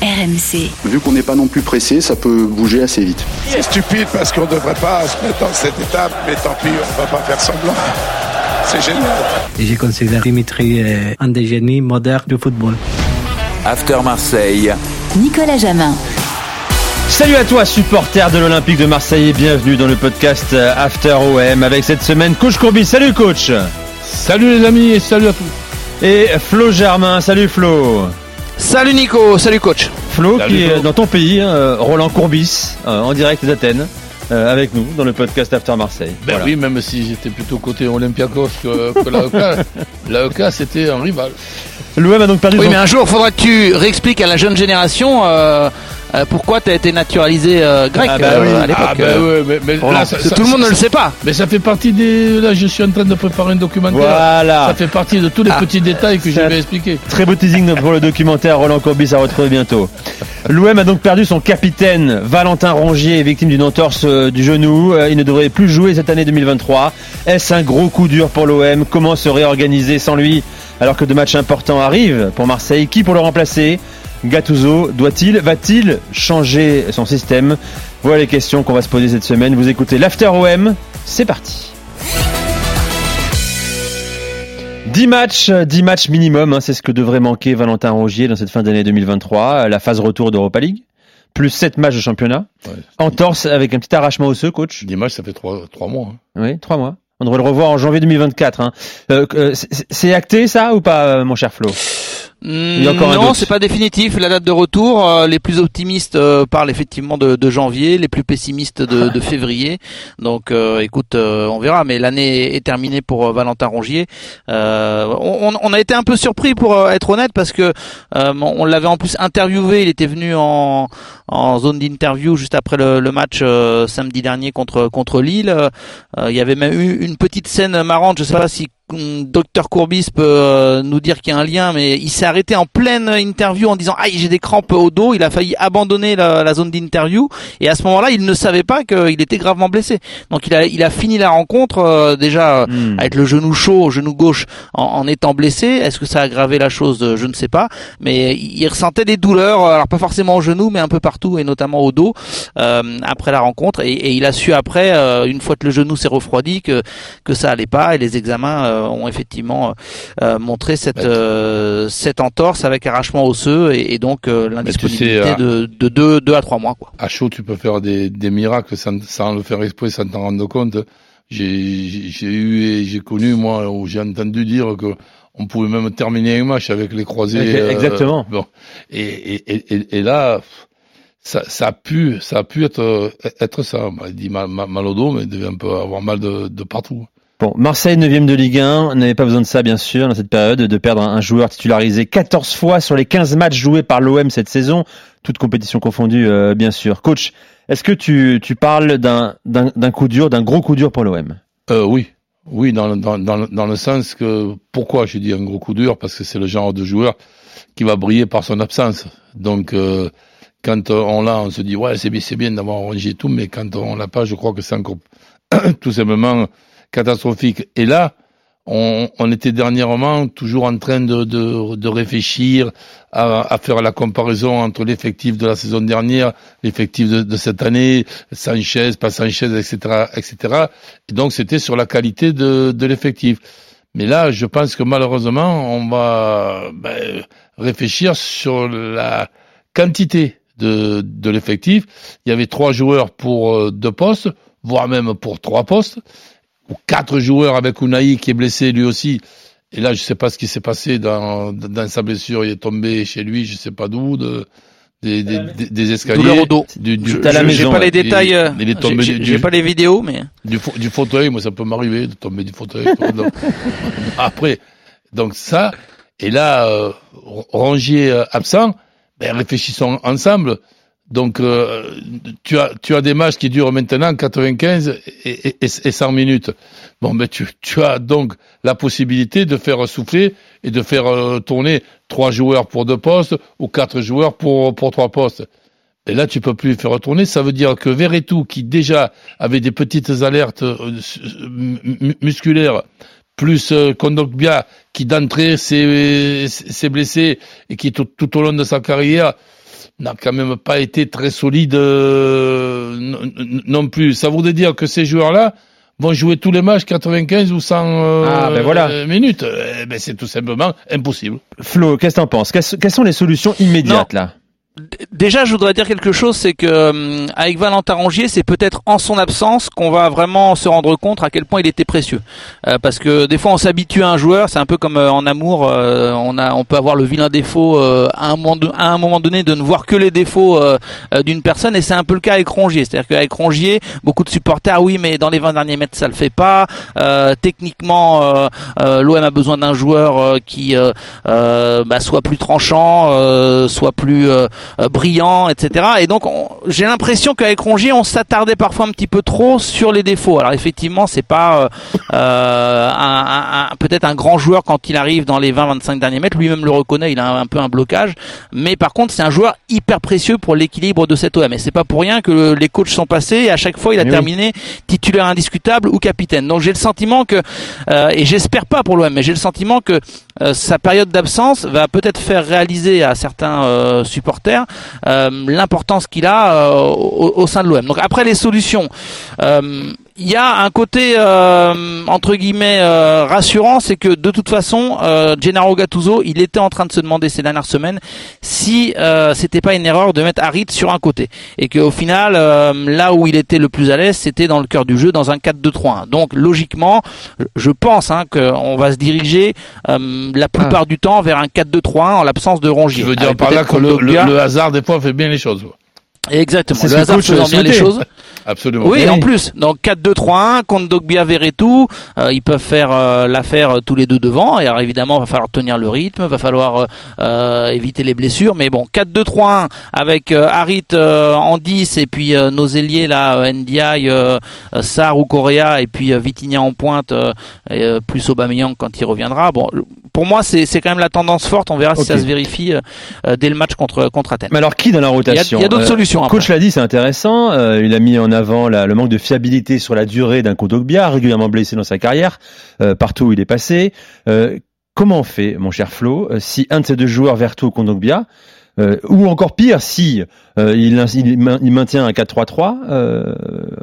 RMC. Vu qu'on n'est pas non plus pressé, ça peut bouger assez vite. C'est stupide parce qu'on ne devrait pas se mettre dans cette étape, mais tant pis, on ne va pas faire semblant. C'est génial. Et j'ai considéré Dimitri euh, un des génies modernes du football. After Marseille. Nicolas Jamin. Salut à toi, supporter de l'Olympique de Marseille et bienvenue dans le podcast After OM avec cette semaine Coach Courbis. Salut coach Salut les amis et salut à tous Et Flo Germain, salut Flo Salut Nico, salut coach Flo Salut qui Flo. est dans ton pays, hein, Roland Courbis, euh, en direct d'Athènes, euh, avec nous dans le podcast After Marseille. Ben Voilà. oui, même si j'étais plutôt côté Olympiakos que, que l'AEK, l'AEK c'était un rival. L'OM a donc perdu Oui son... mais un jour faudra que tu réexpliques à la jeune génération euh, euh, pourquoi tu as été naturalisé euh, grec Ah bah euh, oui. à l'époque. Ah ben euh, ouais, mais, mais Roland. là, ça- Parce que ça- tout le monde ne le sait pas. Mais ça fait partie des. Là, je suis en train de préparer un documentaire. Voilà Ça fait partie de tous les Ah. petits détails que je vais expliquer. Très beau teasing pour le documentaire Roland Courbis à retrouver bientôt. L'OM a donc perdu son capitaine Valentin Rongier, victime d'une entorse du genou. Il ne devrait plus jouer cette année 2023. Est-ce un gros coup dur pour l'OM Comment se réorganiser sans lui alors que deux matchs importants arrivent pour Marseille? Qui pour le remplacer? Gattuso doit-il, va-t-il changer son système? Voilà les questions qu'on va se poser cette semaine. Vous écoutez l'After OM, c'est parti. 10 matchs, 10 matchs minimum, hein, c'est ce que devrait manquer Valentin Rongier dans cette fin d'année 2023, la phase retour d'Europa League, plus 7 matchs de championnat, Ouais. entorse avec un petit arrachement osseux, coach. Dimanche, ça fait trois, trois mois. hein. Oui, 3 mois. On devrait le revoir en janvier 2024. Hein. Euh, euh, c'est- acté ça ou pas, euh, mon cher Flo? Encore non, c'est pas définitif. La date de retour, euh, les plus optimistes euh, parlent effectivement de, de janvier, les plus pessimistes de, de février. Donc, euh, écoute, euh, on verra. Mais l'année est terminée pour euh, Valentin Rongier. Euh, on, on a été un peu surpris pour être honnête parce que euh, on l'avait en plus interviewé. Il était venu en, en zone d'interview juste après le, le match euh, samedi dernier contre contre Lille. Euh, il y avait même eu une petite scène marrante. Je sais pas si Docteur Courbis peut euh, nous dire qu'il y a un lien, mais il s'est arrêté en pleine interview en disant aïe j'ai des crampes au dos. Il a failli abandonner la, la zone d'interview et à ce moment-là il ne savait pas qu'il était gravement blessé. Donc il a il a fini la rencontre euh, déjà Hmm. avec le genou chaud, au genou gauche, en, en étant blessé. Est-ce que ça a aggravé la chose? Euh, Je ne sais pas. Mais il ressentait des douleurs, alors pas forcément au genou, mais un peu partout, et notamment au dos, euh, après la rencontre. Et, et il a su après, euh, une fois que le genou s'est refroidi, que que ça allait pas. Et les examens euh, ont effectivement euh, montré cette euh, cette entorse avec arrachement osseux et, et donc euh, l'indisponibilité sais, de de deux deux à trois mois. Quoi. À chaud, tu peux faire des, des miracles sans, sans le faire exprès, sans t'en rendre compte. J'ai eu et j'ai connu, moi, où j'ai entendu dire que on pouvait même terminer un match avec les croisés. euh, Exactement. bon. Et, et, et, et- et là, ça, ça a pu, ça a pu être, être ça. Il dit mal, mal, mal au dos, mais il devait un peu avoir mal de, de partout. Bon, Marseille 9 de Ligue 1, n'avait pas besoin de ça bien sûr dans cette période, de perdre un joueur titularisé 14 fois sur les 15 matchs joués par l'OM cette saison, toute compétition confondue euh, bien sûr. Coach, est-ce que tu, tu parles d'un coup dur, d'un gros coup dur pour l'OM Euh, oui, oui, dans, dans, dans, dans le sens que pourquoi je dis un gros coup dur? Parce que c'est le genre de joueur qui va briller par son absence. Donc euh, quand on l'a, on se dit ouais c'est bien, bien d'avoir rangé tout, mais quand on l'a pas, je crois que c'est encore tout simplement catastrophique. Et là, on, on était dernièrement toujours en train de, de, de réfléchir à, à faire la comparaison entre l'effectif de la saison dernière, l'effectif de, de cette année, Sanchez, pas Sanchez, etc., etc. Et donc c'était sur la qualité de, de l'effectif. Mais là, je pense que malheureusement, on va ben, réfléchir sur la quantité de, de l'effectif. Il y avait trois joueurs pour euh, deux postes, voire même pour trois postes, ou quatre joueurs avec Unai qui est blessé lui aussi. Et là, je sais pas ce qui s'est passé dans, dans sa blessure. Il est tombé chez lui, je sais pas d'où, de, des, des, des, des escaliers. Douleur au dos. Du, du, Je- à la maison, J'ai pas les détails. euh, Il est tombé j'ai- du- J'ai pas les vidéos, mais du, fa- du fauteuil, moi ça peut m'arriver de tomber du fauteuil. Donc, Après, donc ça, et là, euh, Rongier euh, absent, ben réfléchissons ensemble. Donc euh, tu as tu as des matchs qui durent maintenant 95 et, et, et, et 100 minutes. Bon ben tu tu as donc la possibilité de faire souffler et de faire euh, tourner trois joueurs pour deux postes ou quatre joueurs pour pour trois postes. Et là, tu peux plus faire retourner. Ça veut dire que Verretou, qui déjà avait des petites alertes euh, mu- musculaires, plus euh, Kondogbia, qui d'entrée s'est blessé et qui tout, tout au long de sa carrière, n'a quand même pas été très solide euh, non, plus. Ça voudrait dire que ces joueurs-là vont jouer tous les matchs 95 ou 100 euh, Ah, ben voilà. euh, minutes. Eh ben, c'est tout simplement impossible. Flo, qu'est-ce que t'en penses? Quelles quelles sont les solutions immédiates là? Déjà, je voudrais dire quelque chose, c'est que hum, avec Valentin Rongier, c'est peut-être en son absence qu'on va vraiment se rendre compte à quel point il était précieux. Euh, parce que des fois, on s'habitue à un joueur, c'est un peu comme euh, en amour, euh, on a, on peut avoir le vilain défaut euh, à un moment, à un moment donné de ne voir que les défauts euh, euh, d'une personne, et c'est un peu le cas avec Rongier. C'est-à-dire qu'avec Rongier, beaucoup de supporters, oui, mais dans les 20 derniers mètres, ça le fait pas. Euh, techniquement, euh, euh, l'OM a besoin d'un joueur euh, qui euh, euh, bah, soit plus tranchant, euh, soit plus euh, euh, brillant, etc. Et donc on- j'ai l'impression qu'avec Rongier, on s'attardait parfois un petit peu trop sur les défauts. Alors effectivement, c'est pas euh, euh, un, un- un- peut-être un grand joueur quand il arrive dans les 20-25 derniers mètres. Lui-même le reconnaît, il a un, peu un blocage. Mais par contre, c'est un joueur hyper précieux pour l'équilibre de cet OM. Et c'est pas pour rien que les coachs sont passés. Et à chaque fois, il a Mais oui. terminé titulaire indiscutable ou capitaine. Donc j'ai le sentiment que, euh, et j'espère pas pour l'OM, mais j'ai le sentiment que euh, sa période d'absence va peut-être faire réaliser à certains euh, supporters euh, l'importance qu'il a euh, au, sein de l'OM. Donc après les solutions, euh, il y a un côté euh, entre guillemets euh, rassurant, c'est que de toute façon, euh, Gennaro Gattuso, il était en train de se demander ces dernières semaines si euh, c'était pas une erreur de mettre Harit sur un côté et qu'au final, euh, là où il était le plus à l'aise, c'était dans le cœur du jeu, dans un 4-2-3-1. Donc logiquement, je pense hein, qu'on va se diriger euh, la plupart du temps vers un 4-2-3-1 en l'absence de Rongier. Je veux dire par là que le, le- le hasard, des fois, fait bien les choses. Exactement. Le que hasard faisant bien les choses. Absolument. Oui, Oui. en plus. Donc 4-2-3-1 contre Dogbia Veretout, euh, ils peuvent faire euh, l'affaire euh, tous les deux devant. Et alors évidemment, il va falloir tenir le rythme, va falloir euh, euh, éviter les blessures. Mais bon, 4-2-3-1 avec euh, Harit euh, en 10 et puis euh, nos ailiers là, euh, euh, euh, Sarr ou Correa et puis euh, Vitinha en pointe, euh, et, euh, plus Aubameyang quand il reviendra. Bon, pour moi, c'est quand même la tendance forte. On verra si ça se vérifie euh, euh, dès le match contre contre Athènes. Mais alors qui dans la rotation il y a d'autres Euh, solutions. après. Coach l'a dit, c'est intéressant. Euh, il a mis en avant la- le manque de fiabilité sur la durée d'un Kondogbia, régulièrement blessé dans sa carrière, euh, partout où il est passé. Euh, comment on fait, mon cher Flo, euh, si un de ces deux joueurs, Verto ou Kondogbia, euh, ou encore pire, si euh, il, il il maintient un 4-3-3, euh,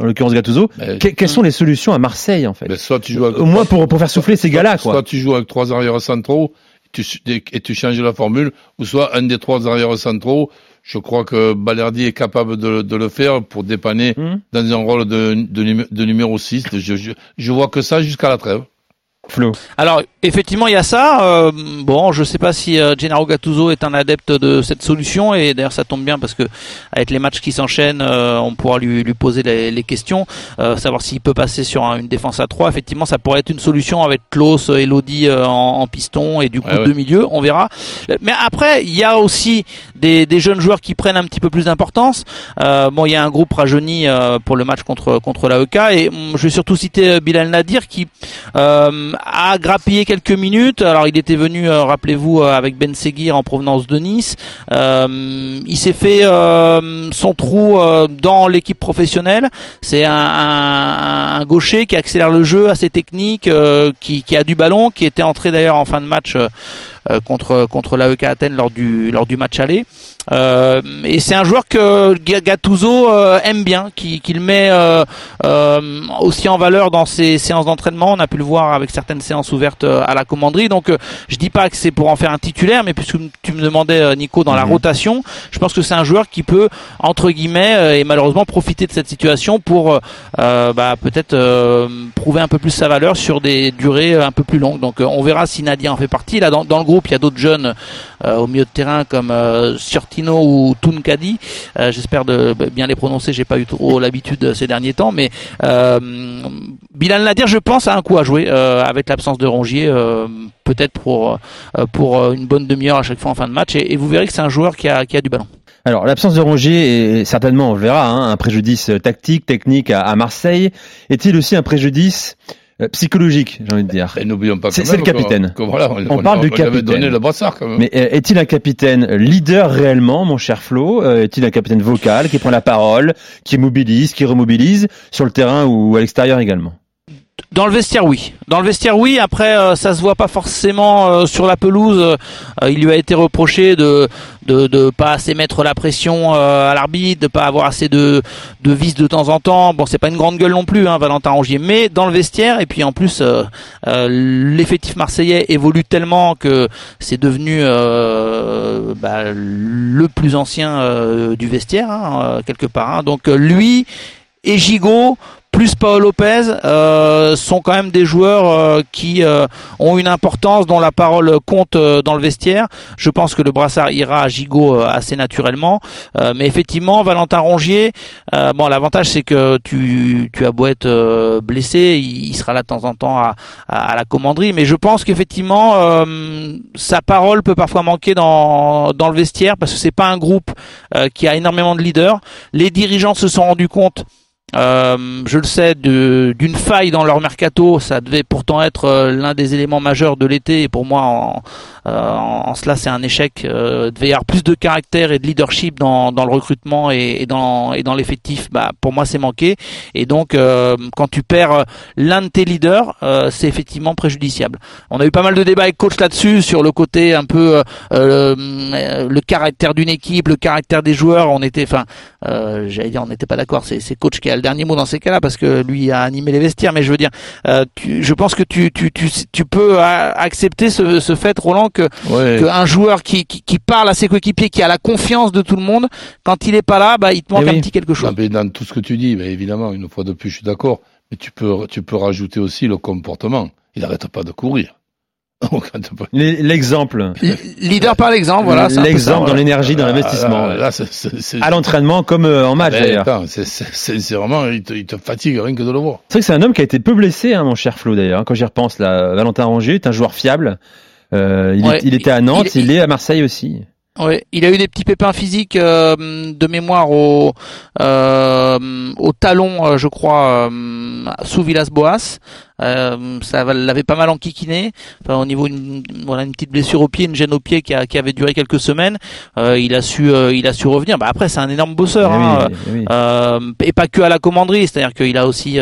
en l'occurrence Gattuso, que- quelles sont les solutions à Marseille en fait mais soit tu joues avec, Au moins pour, pour faire souffler ces gars-là, soit quoi. tu joues avec trois arrières centraux tu, et tu changes la formule, ou soit un des trois arrières centraux. Je crois que Balerdi est capable de, de le faire pour dépanner Hmm dans un rôle de, de, de numéro 6. Je, je, je vois que ça jusqu'à la trêve. Flo. Alors effectivement il y a ça. Euh, bon, je sais pas si euh, Gennaro Gattuso est un adepte de cette solution et d'ailleurs ça tombe bien parce que avec les matchs qui s'enchaînent, euh, on pourra lui, lui poser les, les questions, euh, savoir s'il peut passer sur un- une défense à 3 Effectivement, ça pourrait être une solution avec Klaus, Elodie euh, en, en piston et du coup Ouais, ouais. deux milieux, on verra. Mais après il y a aussi des, des jeunes joueurs qui prennent un petit peu plus d'importance. Euh, bon, il y a un groupe rajeuni euh, pour le match contre contre l'AEK et hum, je vais surtout citer euh, Bilal Nadir qui euh, a grappillé quelques minutes. Alors il était venu, euh, rappelez-vous, euh, avec Ben Seguir en provenance de Nice. Euh, il s'est fait son trou dans l'équipe professionnelle. C'est un, gaucher qui accélère le jeu, assez technique, qui, qui a du ballon, qui était entré d'ailleurs en fin de match contre contre l'AEK Athènes lors du lors du match aller. Euh, et c'est un joueur que Ga- Gattuso euh, aime bien, qui qu'il met euh, euh, aussi en valeur dans ses séances d'entraînement. On a pu le voir avec certaines séances ouvertes euh, à la commanderie. Donc euh, je dis pas que c'est pour en faire un titulaire, mais puisque tu me demandais euh, Nico dans la Mhm. rotation, je pense que c'est un joueur qui peut entre guillemets euh, et malheureusement profiter de cette situation pour euh, euh, bah, peut-être euh, prouver un peu plus sa valeur sur des durées euh, un peu plus longues. Donc euh, on verra si Nadia en fait partie. Là dans, dans le groupe il y a d'autres jeunes euh, au milieu de terrain comme euh, Surtino ou Tunkadi. Euh, J'espère de bien les prononcer. J'ai pas eu trop l'habitude ces derniers temps, mais Bilal Nadir, je pense, a un coup à jouer avec l'absence de Rongier, peut-être pour pour une bonne demi-heure à chaque fois en fin de match. Et, vous verrez que c'est un joueur qui a qui a du ballon. Alors l'absence de Rongier est certainement, on le verra, hein, un préjudice tactique, technique à, Marseille. Est-il aussi un préjudice psychologique, j'ai envie de dire Et n'oublions pas C'est- le capitaine. que- que voilà, On parle de lui avait capitaine. donné le brassard quand même. Mais euh, est-il un capitaine leader réellement, mon cher Flo? Euh, Est-il un capitaine vocal qui prend la parole, qui mobilise, qui remobilise sur le terrain ou à l'extérieur également? Dans le vestiaire, oui. Dans le vestiaire, oui. Après, euh, ça se voit pas forcément euh, sur la pelouse. Euh, il lui a été reproché de de, pas assez mettre la pression à l'arbitre, de pas avoir assez de de vis de temps en temps. Bon, c'est pas une grande gueule non plus, hein, Valentin Rongier. Mais dans le vestiaire, et puis en plus, l'effectif marseillais évolue tellement que c'est devenu bah, le plus ancien du vestiaire hein, quelque part. Hein. Donc lui et Gigot plus Paul Lopez euh, sont quand même des joueurs euh, qui euh, ont une importance dont la parole compte dans le vestiaire. Je pense que le brassard ira à Gigot assez naturellement, mais effectivement Valentin Rongier, bon l'avantage c'est que tu, tu as beau être blessé, il, sera là de temps en temps à, à, la commanderie, mais je pense qu'effectivement sa parole peut parfois manquer dans dans le vestiaire parce que c'est pas un groupe qui a énormément de leaders. Les dirigeants se sont rendus compte euh, je le sais, d'une faille dans leur mercato. Ça devait pourtant être euh, l'un des éléments majeurs de l'été. Et pour moi, en, euh, en, cela, c'est un échec. Euh, devait y avoir plus de caractère et de leadership dans, dans le recrutement et, et dans, et dans l'effectif. Bah, pour moi, c'est manqué. Et donc, euh, quand tu perds l'un de tes leaders, c'est effectivement préjudiciable. On a eu pas mal de débats avec coach là-dessus sur le côté un peu le caractère d'une équipe, le caractère des joueurs. On était, enfin, j'allais dire, on n'était pas d'accord. C'est coach qui a le dernier mot dans ces cas-là parce que lui a animé les vestiaires. Mais je veux dire, tu, je pense que tu, tu, tu, tu peux accepter ce, ce fait, Roland, que, un joueur qui, qui, parle à ses coéquipiers, qui a la confiance de tout le monde, quand il est pas là, bah, il te manque eh un petit quelque chose. dans tout ce que tu dis, évidemment, une fois de plus, je suis d'accord. Mais tu peux, tu peux rajouter aussi le comportement. Il n'arrête pas de courir. L'exemple. Leader par l'exemple, voilà. L'exemple dans l'énergie, dans l'investissement. À l'entraînement comme euh, en match d'ailleurs. C'est vraiment, il te, il te, fatigue rien que de le voir. C'est vrai que c'est un homme qui a été peu blessé, hein, mon cher Flo d'ailleurs. Hein, quand j'y repense, là, Valentin Rongier est un joueur fiable. Euh, il, était à Nantes, il, est à Marseille aussi. Ouais, il a eu des petits pépins physiques euh, de mémoire au euh, au talon, euh, je crois, euh, sous Villas-Boas. Euh, ça l'avait pas mal enquiquiné. Enfin, au niveau une, voilà une petite blessure au pied, une gêne au pied qui, a, qui avait duré quelques semaines. Euh, il a su euh, il a su revenir. Bah après c'est un énorme bosseur eh hein. eh euh, et pas que à la commanderie, c'est-à-dire qu'il a aussi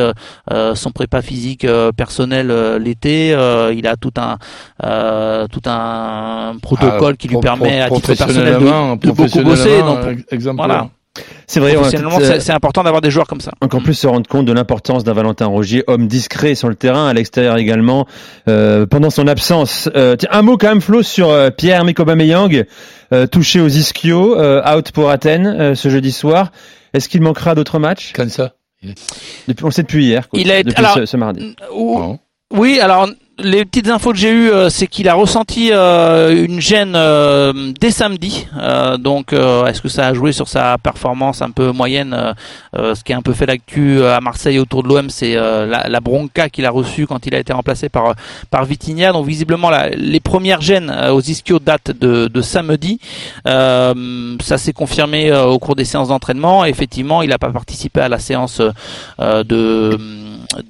son prépa physique personnel l'été. il a tout un tout un protocole qui lui permet à titre personnel de, de beaucoup bosser. Donc, voilà. C'est vrai. Euh, c'est important d'avoir des joueurs comme ça. Encore plus se rendre compte de l'importance d'un Valentin Rogier, homme discret sur le terrain, à l'extérieur également, euh, pendant son absence. Euh, tiens, un mot quand même, Flo, sur euh, Pierre Mikobameyang, euh, touché aux ischios, out pour Athènes ce jeudi soir. Est-ce qu'il manquera d'autres matchs? Comme ça. Depuis, on le sait depuis hier. il a été, depuis alors, ce, mardi. Oui, alors les petites infos que j'ai eues, euh, c'est qu'il a ressenti euh, une gêne euh, dès samedi. donc, est-ce que ça a joué sur sa performance un peu moyenne Ce qui a un peu fait l'actu à Marseille autour de l'OM, c'est la, bronca qu'il a reçue quand il a été remplacé par par Vitinha. Donc, visiblement, les premières gênes aux ischios datent de samedi. ça s'est confirmé au cours des séances d'entraînement. Effectivement, il n'a pas participé à la séance de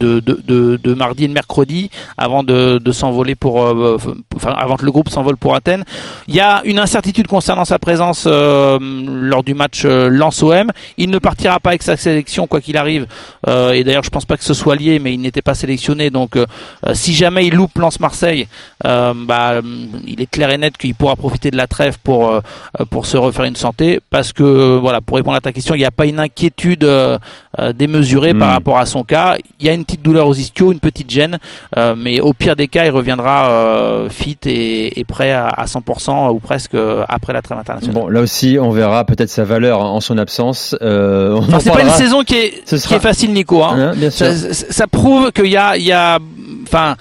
de, de, de, mardi et de mercredi avant de, de s'envoler pour, euh, enfin, avant que le groupe s'envole pour Athènes. Il y a une incertitude concernant sa présence euh, lors du match euh, Lens-OM. Il ne partira pas avec sa sélection quoi qu'il arrive. et d'ailleurs, je pense pas que ce soit lié, mais il n'était pas sélectionné. Donc, si jamais il loupe Lens-Marseille, bah, il est clair et net qu'il pourra profiter de la trêve pour pour se refaire une santé. Parce que voilà, pour répondre à ta question, il n'y a pas une inquiétude démesurée par hmm. rapport à son cas. Il y a une petite douleur aux ischios, une petite gêne, euh, mais au pire des cas, il reviendra euh, fit et, prêt à, 100% ou presque euh, après la trêve internationale. Bon, là aussi, on verra peut-être sa valeur en son absence. Euh, c'est pas une saison qui est, qui est facile, Nico. Hein. Hein, ça, ça, prouve qu'il y a, il y a, enfin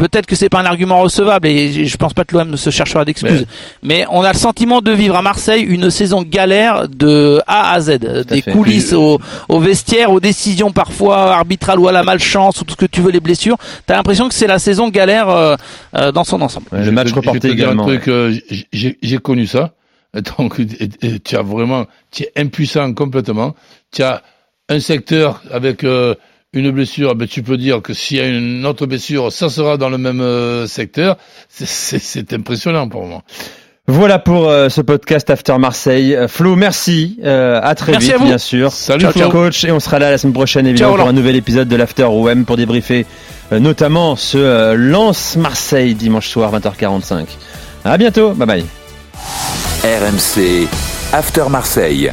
Peut-être que c'est pas un argument recevable et je pense pas que l'OM ne se cherchera d'excuses. Mais... on a le sentiment de vivre à Marseille une saison galère de A à Z, des coulisses au, au, vestiaire, aux décisions parfois arbitrales ou à la malchance ou tout ce que tu veux, les blessures. T'as l'impression que c'est la saison galère euh, euh, dans son ensemble. le match reporté également. Euh, j'ai connu ça. Donc tu as vraiment, tu es impuissant complètement. Tu as un secteur avec une blessure, ben, tu peux dire que s'il y a une autre blessure, ça sera dans le même euh, secteur. C'est impressionnant pour moi. Voilà pour euh, ce podcast After Marseille. Euh, Flo, merci. à très vite, bien sûr. Salut ciao, coach. Et on sera là la semaine prochaine, évidemment, pour un nouvel épisode de l'After OM pour débriefer euh, notamment ce euh, Lance Marseille dimanche soir 20h45. À bientôt, bye bye. RMC After Marseille.